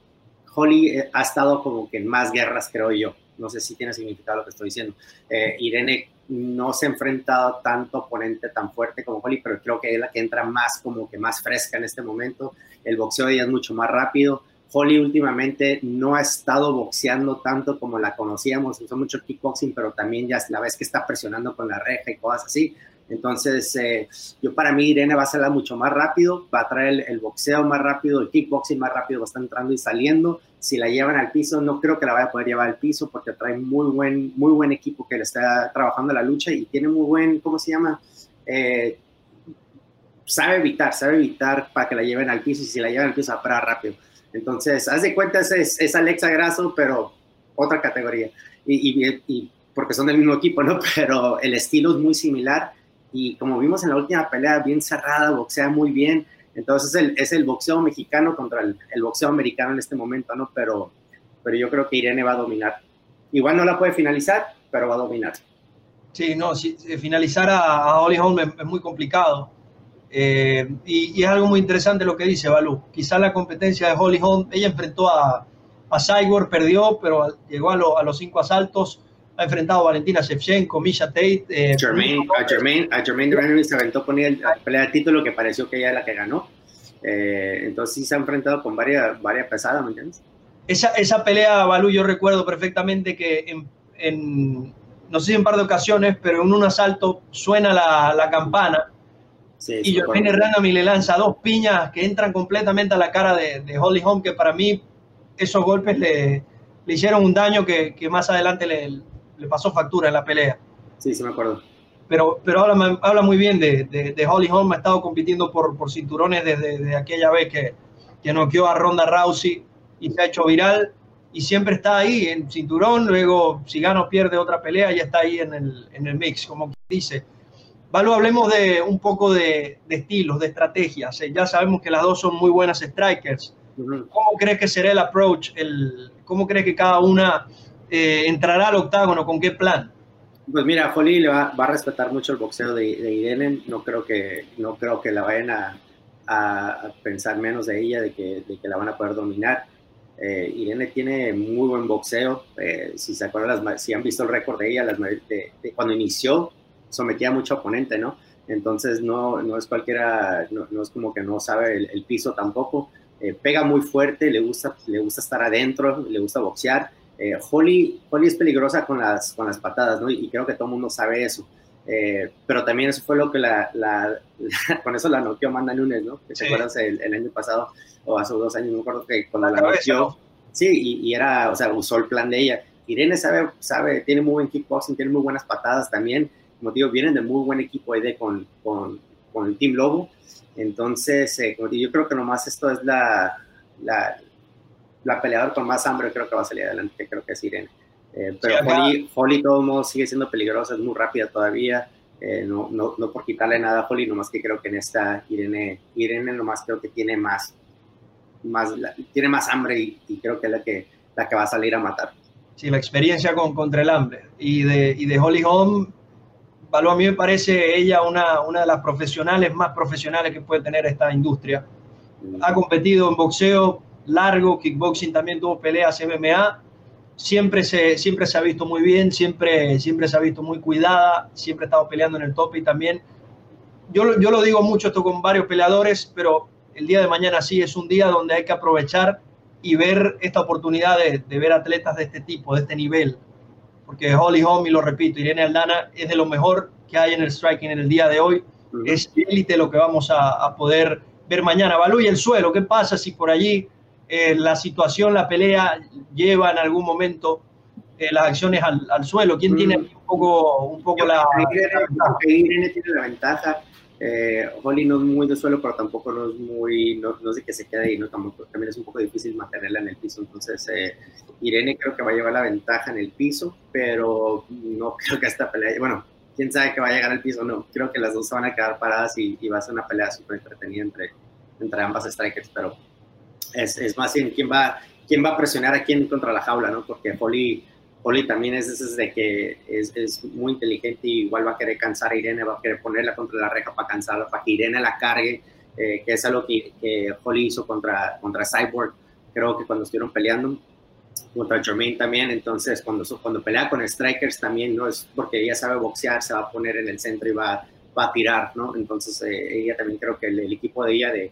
Holly eh, ha estado como que en más guerras, creo yo. No sé si tiene significado lo que estoy diciendo. Eh, Irene no se ha enfrentado tanto oponente tan fuerte como Holly, pero creo que es la que entra más como que más fresca en este momento. El boxeo de ella es mucho más rápido. Holly últimamente no ha estado boxeando tanto como la conocíamos, usó mucho kickboxing, pero también ya la vez que está presionando con la reja y cosas así. Entonces, eh, yo para mí Irene va a ser mucho más rápido, va a traer el, boxeo más rápido, el kickboxing más rápido, va a estar entrando y saliendo. Si la llevan al piso, no creo que la vaya a poder llevar al piso porque trae muy buen, muy buen equipo que le está trabajando la lucha y tiene muy buen, ¿cómo se llama? Eh, sabe evitar, sabe evitar para que la lleven al piso y si la llevan al piso va a parar rápido. Entonces, haz de cuenta, es, es Alexa Grasso, pero otra categoría. Y, y, porque son del mismo equipo, ¿no? <laughs> Pero el estilo es muy similar y como vimos en la última pelea, bien cerrada, boxea muy bien. Entonces es el, es el boxeo mexicano contra el, el, boxeo americano en este momento, ¿no? Pero, pero yo creo que Irene va a dominar. Igual no la puede finalizar, pero va a dominar. Sí, no, si, finalizar a, a Holly Holm es, muy complicado. Eh, y, es algo muy interesante lo que dice Balú. Quizá la competencia de Holly Holm, ella enfrentó a, a Cyborg, perdió, pero llegó a, a los cinco asaltos ha enfrentado a Valentina Shevchenko, Misha Tate. Eh, Jermaine, a Jermaine, a se aventó con él la pelea de título que pareció que ella era la que ganó. Eh, entonces sí se ha enfrentado con varias, varias pesadas, ¿me entiendes? Esa, esa pelea, Balú, yo recuerdo perfectamente que en, en, no sé si en par de ocasiones, pero en un asalto suena la, la campana sí, y Jorge Random le lanza dos piñas que entran completamente a la cara de, de Holly Holm, que para mí esos golpes le, le hicieron un daño que, que más adelante le, le, pasó factura en la pelea. Sí, sí me acuerdo. Pero, pero habla, habla muy bien de, de, de Holly Holm, ha estado compitiendo por, por cinturones desde, desde aquella vez que, que noqueó a Ronda Rousey y se ha hecho viral y siempre está ahí en cinturón, luego si gana o pierde otra pelea ya está ahí en el, en el mix, como dice. Valo, hablemos de un poco de, de estilos, de estrategias. Ya sabemos que las dos son muy buenas strikers. Uh -huh. ¿Cómo crees que será el approach? El, ¿Cómo crees que cada una eh, entrará al octágono? ¿Con qué plan? Pues mira, Holly le va, va, a respetar mucho el boxeo de, de, Irene. No creo que, no creo que la vayan a, a pensar menos de ella, de que, de que la van a poder dominar eh, Irene tiene muy buen boxeo. Eh, si se acuerdan, las, si han visto el récord de ella, las, de, de, cuando inició, sometía a mucho oponente, ¿no? Entonces no, no es cualquiera, no, no, es como que no sabe el, el piso tampoco. Eh, pega muy fuerte, le gusta, le gusta estar adentro, le gusta boxear. Eh, Holly, Holly es peligrosa con las, con las patadas, ¿no? Y, y creo que todo el mundo sabe eso. Eh, pero también eso fue lo que la, la, la <laughs> con eso la noqueó Amanda Nunes, ¿no? Que sí. te acuerdas el, el, año pasado o hace dos años, no me acuerdo que cuando la, la noqueó, sí, y, y, era, o sea, usó el plan de ella. Irene sabe, sabe, tiene muy buen kickboxing, tiene muy buenas patadas también. Como digo, vienen de muy buen equipo de con, con, con el Team Lobo. Entonces, eh, como digo, yo creo que nomás esto es la, la, la peleadora con más hambre, creo que va a salir adelante, que creo que es Irene. Eh, pero sí, Holly, Holly, todo modo, sigue siendo peligrosa, es muy rápida todavía. Eh, no, no, no, por quitarle nada a Holly, nomás que creo que en esta Irene, Irene nomás creo que tiene más, más la, tiene más hambre y, y, creo que es la que, la que va a salir a matar. Sí, la experiencia con, contra el hambre. Y de, y de Holly Holm, a mí me parece ella una, una de las profesionales más profesionales que puede tener esta industria. Ha competido en boxeo largo, kickboxing también tuvo peleas MMA siempre se, siempre se ha visto muy bien, siempre, siempre se ha visto muy cuidada, siempre ha estado peleando en el top y también, yo, yo lo digo mucho esto con varios peleadores, pero el día de mañana sí es un día donde hay que aprovechar y ver esta oportunidad de, de ver atletas de este tipo, de este nivel, porque Holly Holm, y lo repito, Irene Aldana es de lo mejor que hay en el striking en el día de hoy, uh -huh. es élite lo que vamos a, a poder ver mañana. Balú y el suelo, ¿qué pasa si por allí eh, la situación, la pelea lleva en algún momento eh, las acciones al, al, suelo. ¿Quién mm. tiene un poco, un poco la, Irene, tiene la ventaja. Eh, Holly no es muy de suelo, pero tampoco no es muy, no, no sé que se quede ahí, ¿no? Tampoco, también es un poco difícil mantenerla en el piso. Entonces, eh, Irene creo que va a llevar la ventaja en el piso, pero no <laughs> creo que esta pelea, bueno, quién sabe que va a llegar al piso, no. Creo que las dos se van a quedar paradas y, y va a ser una pelea súper entretenida entre, entre ambas strikers, pero es, es más bien quién va, quién va a presionar a quién contra la jaula, ¿no? Porque Holly, Holly también es, es de que es, es, muy inteligente y igual va a querer cansar a Irene, va a querer ponerla contra la reja para cansarla, para que Irene la cargue, eh, que es algo que, que Holly hizo contra, contra Cyborg, creo que cuando estuvieron peleando, contra Jermaine también, entonces cuando, cuando pelea con Strikers también, ¿no? Es porque ella sabe boxear, se va a poner en el centro y va, va a tirar, ¿no? Entonces eh, ella también creo que el, el equipo de ella de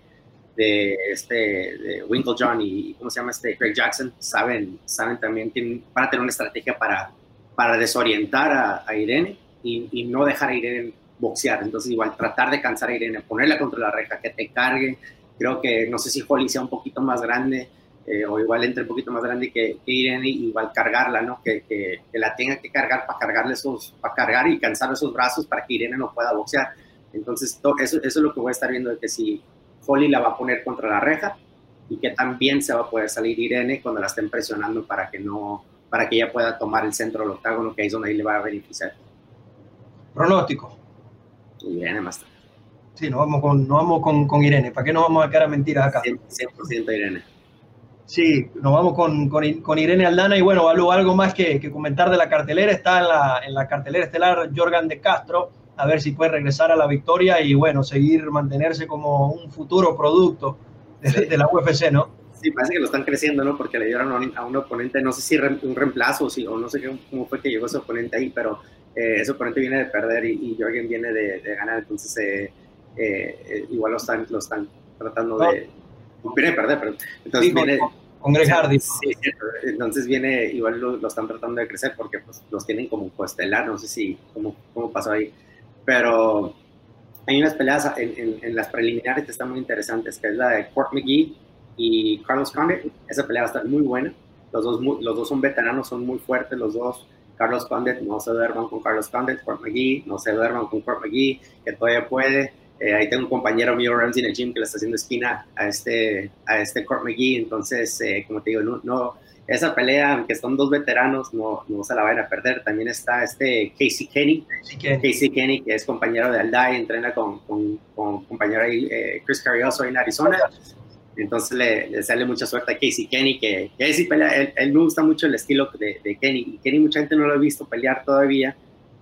de este de Winklejohn y cómo se llama este Craig Jackson saben saben también tienen, van tener una estrategia para para desorientar a, Irene y, no dejar a Irene boxear. Entonces igual tratar de cansar a Irene ponerla contra la reja que te cargue. Creo que no sé si Holly sea un poquito más grande eh, o igual entre un poquito más grande que, Irene igual cargarla no que, que, la tenga que cargar para cargarle esos para cargar y cansar esos brazos para que Irene no pueda boxear. Entonces to, eso, eso es lo que voy a estar viendo de que si Holly la va a poner contra la reja y que también se va a poder salir Irene cuando la estén presionando para que no para que ella pueda tomar el centro del octágono, que ahí es donde ahí le va a beneficiar. Pronóstico. Irene más tarde. Sí, nos vamos con, nos vamos con, con Irene. ¿Para qué nos vamos a quedar a mentiras acá? 100%, 100 Irene. Sí, nos vamos con, con, con, Irene Aldana y bueno, algo, algo más que, que, comentar de la cartelera. Está en la, en la cartelera estelar Jorgan de Castro, a ver si puede regresar a la victoria y bueno, seguir mantenerse como un futuro producto de, de la UFC, ¿no? Sí, parece que lo están creciendo, ¿no? Porque le dieron a un, a un oponente, no sé si re, un reemplazo o, si, o no sé cómo fue que llegó ese oponente ahí, pero eh, ese oponente viene de perder y, y Jorgen viene de, de ganar, entonces eh, eh, igual lo están, lo están tratando de... Viene perder, pero entonces viene... Con, Greg Hardy. Sí, entonces viene, igual lo, están tratando de crecer porque pues, los tienen como coestelar, no sé si, cómo, cómo pasó ahí. Pero hay unas peleas en, en, las preliminares que están muy interesantes, que es la de Court McGee y Carlos Condit. Esa pelea va a estar muy buena. Los dos, los dos son veteranos, son muy fuertes los dos. Carlos Condit, no se duerman con Carlos Condit. Court McGee, no se duerman con Court McGee, que todavía puede. Eh, ahí tengo un compañero mío, Ramsey, en el gym, que le está haciendo esquina a este, a este Court McGee. Entonces, eh, como te digo, no, no esa pelea, aunque son dos veteranos, no, no se la van a perder. También está este Casey Kenny, Casey Kenny, que es compañero de Aldai, entrena con, con, con compañero ahí, eh, Chris Carrioso en Arizona. Entonces le, sale mucha suerte a Casey Kenny, que, que pelea, él, me gusta mucho el estilo de, de, Kenny. Y Kenny mucha gente no lo ha visto pelear todavía,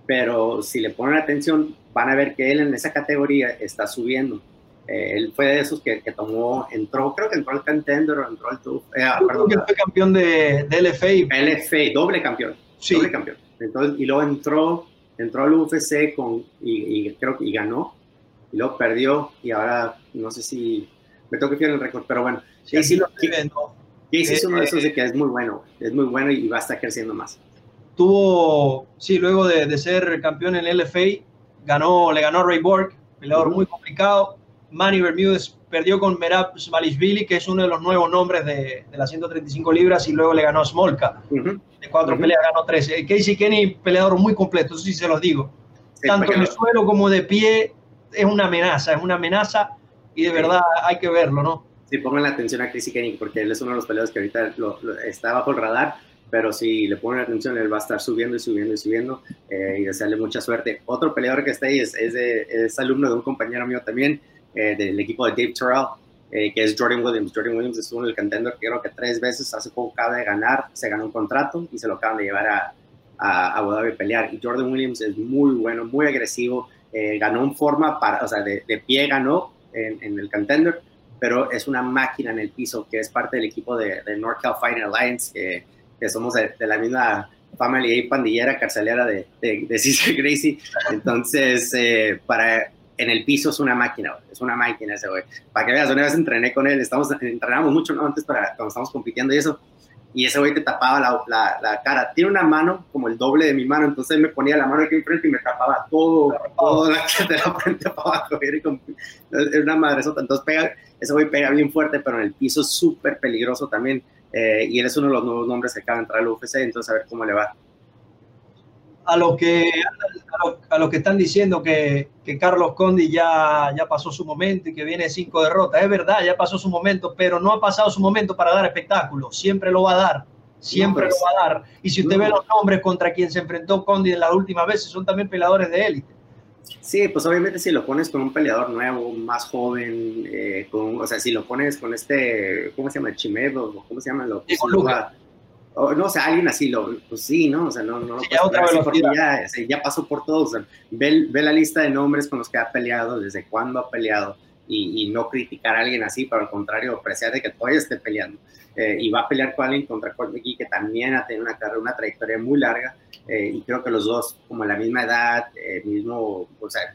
pero si le ponen atención van a ver que él en esa categoría está subiendo. Eh, él fue de esos que, que, tomó, entró, creo que entró al contender o entró al TUF. Eh, ah, perdón, fue campeón de, de LFA. LFA, doble campeón. Sí. Doble campeón. Entonces, y luego entró, entró al UFC con, y, creo que y ganó, y luego perdió, y ahora no sé si me tengo que fijar el récord, pero bueno. Sí, sí lo es uno de esos de que es muy bueno, es muy bueno y va a estar creciendo más. Tuvo, sí, luego de, de ser campeón en LFA, ganó, le ganó a Ray Borg, peleador muy complicado Manny Bermúdez perdió con Merab Smalishvili, que es uno de los nuevos nombres de, de las 135 libras, y luego le ganó a Smolka. De cuatro peleas ganó tres. Eh, Casey Kenny, peleador muy completo, eso sí se los digo. Tanto en el suelo como de pie, es una amenaza, es una amenaza, y de verdad hay que verlo, ¿no? Sí, pongan la atención a Casey Kenny, porque él es uno de los peleadores que ahorita está bajo el radar, pero si le ponen atención, él va a estar subiendo y subiendo y subiendo, eh, y desearle mucha suerte. Otro peleador que está ahí es, es, es alumno de un compañero mío también, eh, del equipo de Dave Terrell, eh, que es Jordan Williams. Jordan Williams estuvo en el contender, creo que tres veces, hace poco acaba de ganar, se ganó un contrato y se lo acaban de llevar a, a Abu Dhabi a pelear. Y Jordan Williams es muy bueno, muy agresivo, eh, ganó en forma, para, o sea, de, de pie ganó en, en, el contender, pero es una máquina en el piso, que es parte del equipo de, de NorCal Fighting Alliance, que, que somos de, la misma family y pandillera carcelera de, de, de <laughs> Gracie. Entonces, para en el piso es una máquina, es una máquina ese güey. Para que veas, una vez entrené con él, estamos, entrenamos mucho antes para cuando estamos compitiendo y eso, y ese güey te tapaba la, cara. Tiene una mano como el doble de mi mano, entonces me ponía la mano aquí enfrente y me tapaba todo, todo la, <laughs> de la frente para abajo. Era una madresota, entonces pega, ese güey pega bien fuerte, pero en el piso es súper peligroso también. Eh, y él es uno de los nuevos nombres que acaba de entrar al UFC, entonces a ver cómo le va a lo que, a lo, que están diciendo que, que, Carlos Condi ya, ya pasó su momento y que viene cinco derrotas. Es verdad, ya pasó su momento, pero no ha pasado su momento para dar espectáculo. Siempre lo va a dar, siempre lo va a dar. Y si usted ve los nombres contra quien se enfrentó Condi en las últimas veces, son también peleadores de élite. Sí, pues obviamente si lo pones con un peleador nuevo, más joven, eh, con, o sea, si lo pones con este, ¿cómo se llama? Chimedo, ¿cómo se llama? Lo, no, o sea, alguien así, lo, pues sí, ¿no? O sea, no, no ya, otra ya, ya, pasó por todos. ve, ve, la lista de nombres con los que ha peleado, desde cuándo ha peleado, y, no criticar a alguien así, pero al contrario, apreciar de que todavía esté peleando. Eh, y va a pelear con alguien contra McGee, que también ha tenido una carrera, una trayectoria muy larga, eh, y creo que los dos, como la misma edad, eh, mismo, o sea,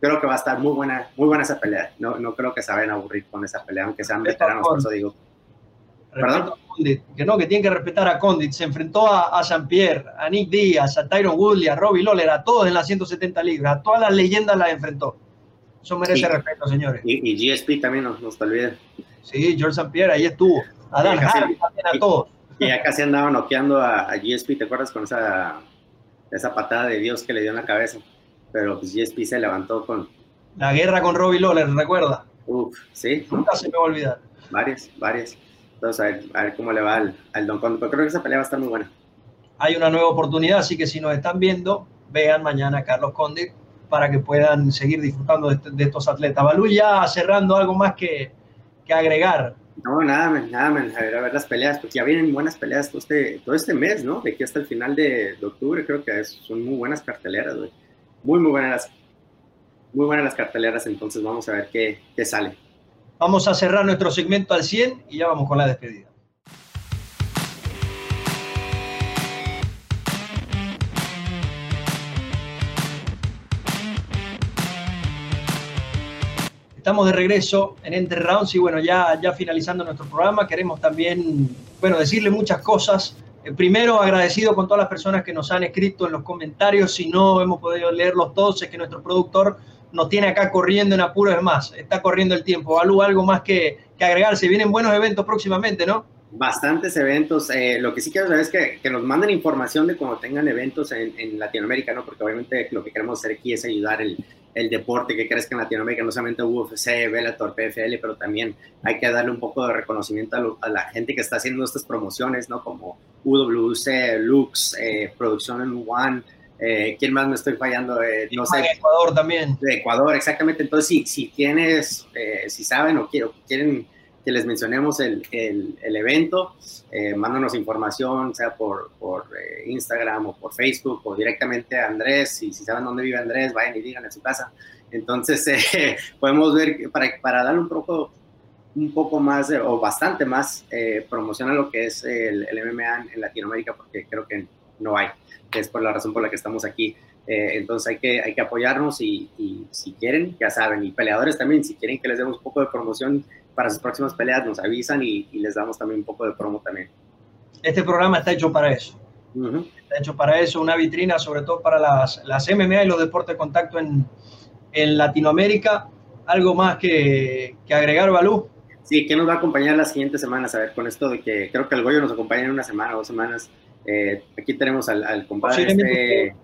creo que va a estar muy buena, muy buena esa pelea. No, no creo que se vayan a aburrir con esa pelea, aunque sean veteranos, por eso digo. ¿Perdón? que no, que tiene que respetar a Condit. Se enfrentó a, a Jean-Pierre, a Nick Díaz, a Tyron Woodley, a Robbie Lawler, a todos en las 170 libras, a todas las leyendas las enfrentó. Eso merece respeto, señores. Y, GSP también, no, nos olviden. Sí, George St. Pierre, ahí estuvo. A Dan Hardy también, a todos. Y acá casi andaba noqueando a, GSP, ¿te acuerdas con esa, esa patada de Dios que le dio en la cabeza? Pero pues GSP se levantó con... La guerra con Robbie Lawler, ¿recuerda? Uf, sí. Nunca se me va a olvidar. Varias, varias. Entonces, a ver, cómo le va al, al Don Pero creo que esa pelea va a estar muy buena. Hay una nueva oportunidad, así que si nos están viendo, vean mañana a Carlos Conde para que puedan seguir disfrutando de, este, estos atletas. Balú ya cerrando algo más que, que agregar. No, nada, nada, a ver, a ver las peleas, porque ya vienen buenas peleas todo este, todo este mes, ¿no? De aquí hasta el final de, de octubre, creo que son muy buenas carteleras, güey. Muy, muy buenas las, muy buenas las carteleras, entonces vamos a ver qué, qué sale. Vamos a cerrar nuestro segmento al 100 y ya vamos con la despedida. Estamos de regreso en Entre Rounds y bueno, ya, ya finalizando nuestro programa, queremos también, bueno, decirle muchas cosas. Eh, primero, agradecido con todas las personas que nos han escrito en los comentarios. Si no hemos podido leerlos todos, es que nuestro productor nos tiene acá corriendo en apuros. Es más, está corriendo el tiempo. algo más que, que agregarse. Vienen buenos eventos próximamente, ¿no? bastantes eventos. Eh, lo que sí quiero saber es que, que, nos manden información de cuando tengan eventos en, en, Latinoamérica, ¿no? Porque obviamente lo que queremos hacer aquí es ayudar el, el, deporte que crezca en Latinoamérica, no solamente UFC, Bellator, PFL, pero también hay que darle un poco de reconocimiento a, la gente que está haciendo estas promociones, ¿no? Como UWC, Lux, eh, Producción en One. Eh, ¿Quién más me estoy fallando? Eh, no sé. Ecuador también. De Ecuador, exactamente. Entonces, si, si tienes, eh, si saben o quieren que les mencionemos el, el, el evento, mándanos información, sea por, por Instagram o por Facebook o directamente a Andrés. Y si saben dónde vive Andrés, vayan y digan en su casa. Entonces, <laughs> eh, podemos ver, para, para darle un poco, un poco más o bastante más eh, promoción a lo que es el, el, MMA en Latinoamérica, porque creo que no hay, que es por la razón por la que estamos aquí. Eh, entonces hay que, hay que apoyarnos y, y, si quieren, ya saben, y peleadores también, si quieren que les demos un poco de promoción, para sus próximas peleas nos avisan y, y, les damos también un poco de promo también. Este programa está hecho para eso. Uh -huh. Está hecho para eso, una vitrina sobre todo para las, las MMA y los deportes de contacto en, en Latinoamérica. ¿Algo más que, que, agregar, Balú? Sí, que nos va a acompañar las siguientes semanas? A ver, con esto de que creo que el Goyo nos acompaña en una semana o dos semanas. Eh, aquí tenemos al, al compadre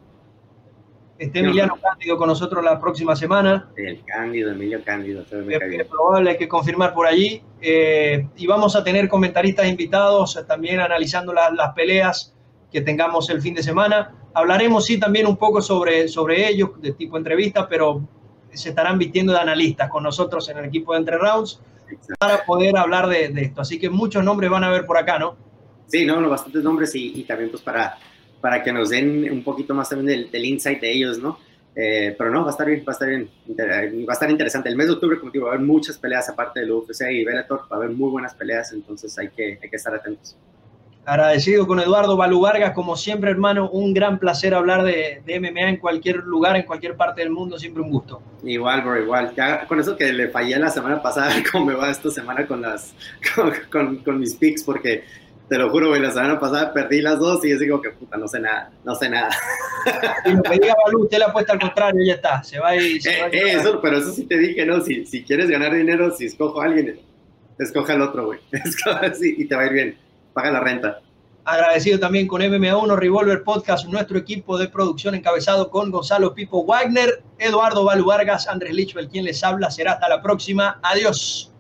este, Emiliano Cándido con nosotros la próxima semana. El Cándido, Emilio Cándido. Es, es probable, hay que confirmar por allí. Eh, y vamos a tener comentaristas invitados también analizando la, las peleas que tengamos el fin de semana. Hablaremos sí también un poco sobre, sobre ellos, de tipo entrevista, pero se estarán vistiendo de analistas con nosotros en el equipo de Entre Rounds Exacto. para poder hablar de, de, esto. Así que muchos nombres van a ver por acá, ¿no? Sí, no, no bastantes nombres y, y también pues para para que nos den un poquito más también del, del insight de ellos, ¿no? Eh, pero no, va a estar bien, va a estar bien, va a estar interesante. El mes de octubre, como digo, va a haber muchas peleas aparte del UFC y Bellator, va a haber muy buenas peleas, entonces hay que, hay que estar atentos. Agradecido con Eduardo Balú Vargas, como siempre, hermano, un gran placer hablar de, de, MMA en cualquier lugar, en cualquier parte del mundo, siempre un gusto. Igual, bro, igual. Ya con eso que le fallé la semana pasada, <laughs> cómo me va esta semana con, las, <laughs> con, con, con mis picks, porque te lo juro, güey, la semana pasada perdí las dos y yo digo que puta, no sé nada, no sé nada. <laughs> Y lo que diga Balú, usted le apuesta al contrario, ya está, se va y se eh, va eh, eso, pero eso sí te dije, ¿no? Si, si quieres ganar dinero, si escojo a alguien, escoge al otro, güey. <laughs> Así y te va a ir bien. Paga la renta. Agradecido también con MMA1 Revolver Podcast, nuestro equipo de producción encabezado con Gonzalo Pipo Wagner, Eduardo Balú Vargas, Andrés Lichbel, quien les habla. Será hasta la próxima. Adiós.